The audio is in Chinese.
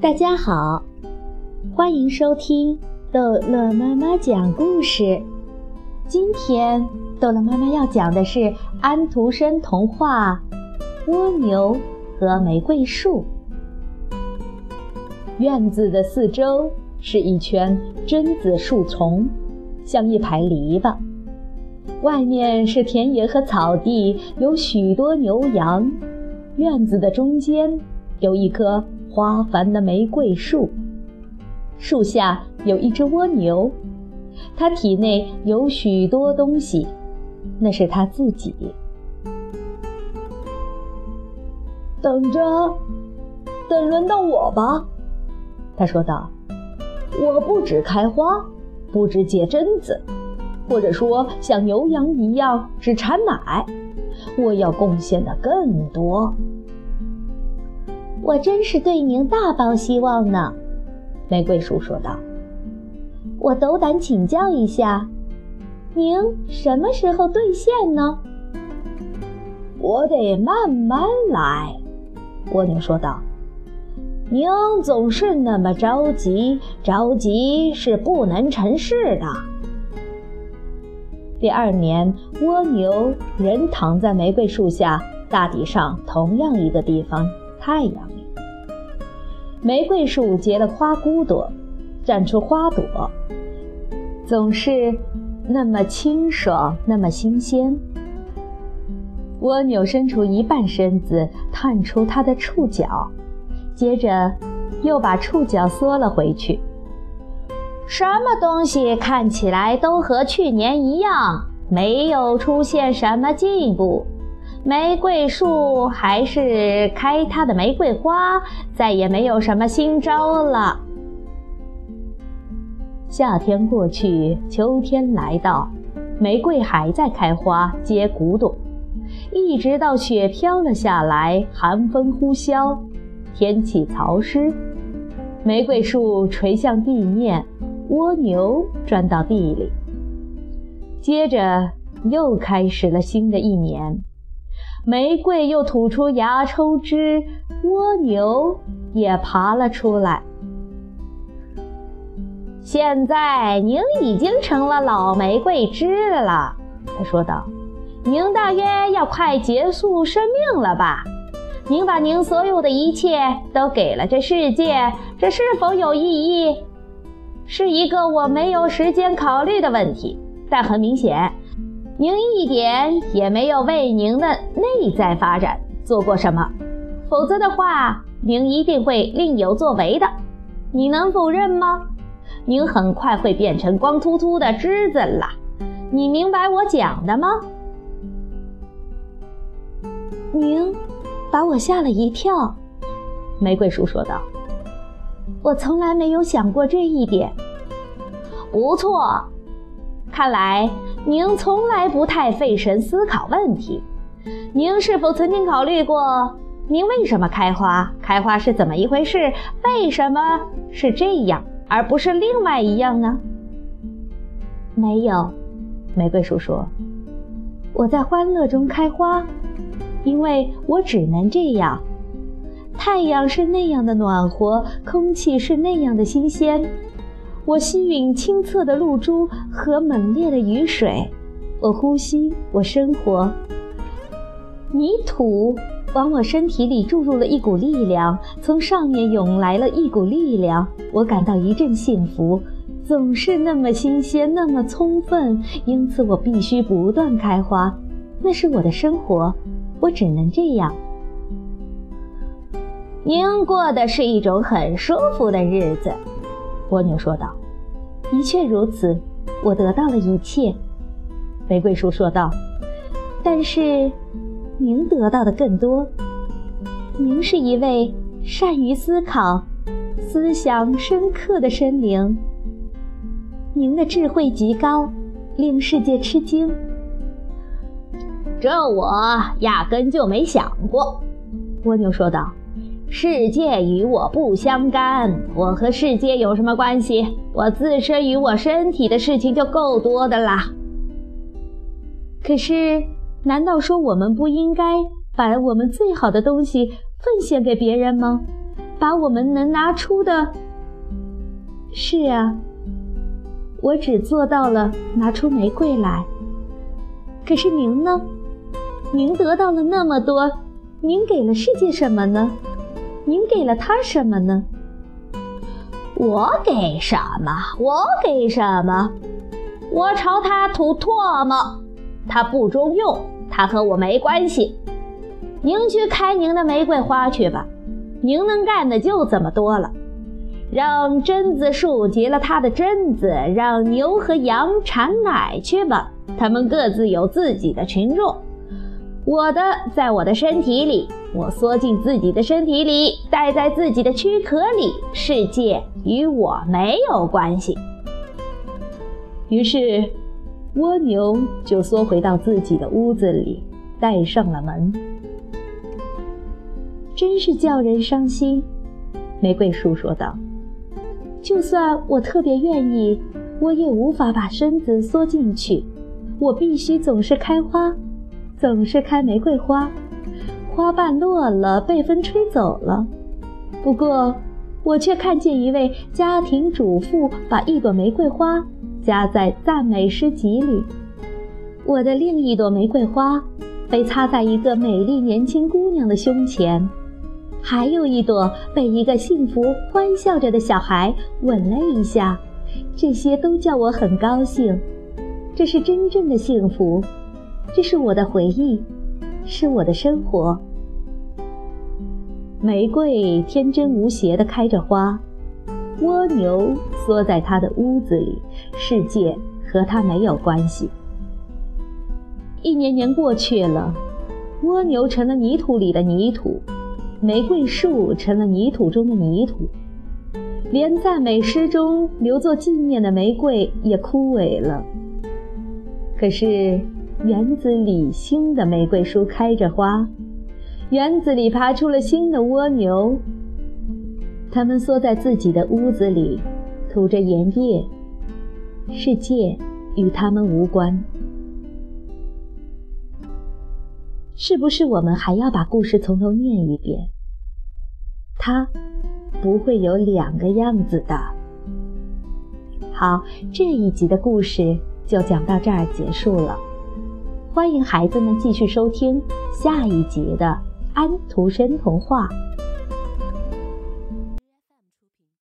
大家好，欢迎收听逗乐妈妈讲故事。今天逗乐妈妈要讲的是安徒生童话《蜗牛和玫瑰树》。院子的四周是一圈榛子树丛，像一排篱笆。外面是田野和草地，有许多牛羊。院子的中间有一棵。花繁的玫瑰树，树下有一只蜗牛，它体内有许多东西，那是它自己。等着，等轮到我吧，他说道。我不止开花，不止结榛子，或者说像牛羊一样只产奶，我要贡献的更多。我真是对您大抱希望呢，玫瑰树说道。我斗胆请教一下，您什么时候兑现呢？我得慢慢来，蜗牛说道。您总是那么着急，着急是不能成事的。第二年，蜗牛仍躺在玫瑰树下大抵上同样一个地方。太阳里，玫瑰树结了花骨朵，绽出花朵，总是那么清爽，那么新鲜。蜗牛伸出一半身子，探出它的触角，接着又把触角缩了回去。什么东西看起来都和去年一样，没有出现什么进步。玫瑰树还是开它的玫瑰花，再也没有什么新招了。夏天过去，秋天来到，玫瑰还在开花结骨朵，一直到雪飘了下来，寒风呼啸，天气潮湿，玫瑰树垂向地面，蜗牛钻到地里。接着又开始了新的一年。玫瑰又吐出芽抽枝，蜗牛也爬了出来。现在您已经成了老玫瑰枝了，他说道：“您大约要快结束生命了吧？您把您所有的一切都给了这世界，这是否有意义？是一个我没有时间考虑的问题，但很明显。”您一点也没有为您的内在发展做过什么，否则的话，您一定会另有作为的。你能否认吗？您很快会变成光秃秃的枝子了。你明白我讲的吗？您把我吓了一跳，玫瑰树说道。我从来没有想过这一点。不错。看来您从来不太费神思考问题。您是否曾经考虑过，您为什么开花？开花是怎么一回事？为什么是这样，而不是另外一样呢？没有，玫瑰树说：“我在欢乐中开花，因为我只能这样。太阳是那样的暖和，空气是那样的新鲜。”我吸吮清澈的露珠和猛烈的雨水，我呼吸，我生活。泥土往我身体里注入了一股力量，从上面涌来了一股力量，我感到一阵幸福，总是那么新鲜，那么充分，因此我必须不断开花，那是我的生活，我只能这样。您过的是一种很舒服的日子。蜗牛说道：“的确如此，我得到了一切。”玫瑰树说道：“但是，您得到的更多。您是一位善于思考、思想深刻的生灵。您的智慧极高，令世界吃惊。这我压根就没想过。”蜗牛说道。世界与我不相干，我和世界有什么关系？我自身与我身体的事情就够多的啦。可是，难道说我们不应该把我们最好的东西奉献给别人吗？把我们能拿出的。是啊，我只做到了拿出玫瑰来。可是您呢？您得到了那么多，您给了世界什么呢？您给了他什么呢？我给什么？我给什么？我朝他吐唾沫，他不中用，他和我没关系。您去开您的玫瑰花去吧，您能干的就这么多了。让榛子树结了它的榛子，让牛和羊产奶去吧，它们各自有自己的群众。我的在我的身体里，我缩进自己的身体里，待在自己的躯壳里，世界与我没有关系。于是，蜗牛就缩回到自己的屋子里，带上了门。真是叫人伤心，玫瑰树说道。就算我特别愿意，我也无法把身子缩进去。我必须总是开花，总是开玫瑰花。花瓣落了，被风吹走了。不过，我却看见一位家庭主妇把一朵玫瑰花。夹在赞美诗集里，我的另一朵玫瑰花被插在一个美丽年轻姑娘的胸前，还有一朵被一个幸福欢笑着的小孩吻了一下。这些都叫我很高兴，这是真正的幸福，这是我的回忆，是我的生活。玫瑰天真无邪地开着花。蜗牛缩在它的屋子里，世界和它没有关系。一年年过去了，蜗牛成了泥土里的泥土，玫瑰树成了泥土中的泥土，连赞美诗中留作纪念的玫瑰也枯萎了。可是园子里新的玫瑰树开着花，园子里爬出了新的蜗牛。它们缩在自己的屋子里，吐着盐液。世界与他们无关。是不是我们还要把故事从头念一遍？它不会有两个样子的。好，这一集的故事就讲到这儿结束了。欢迎孩子们继续收听下一集的《安徒生童话》。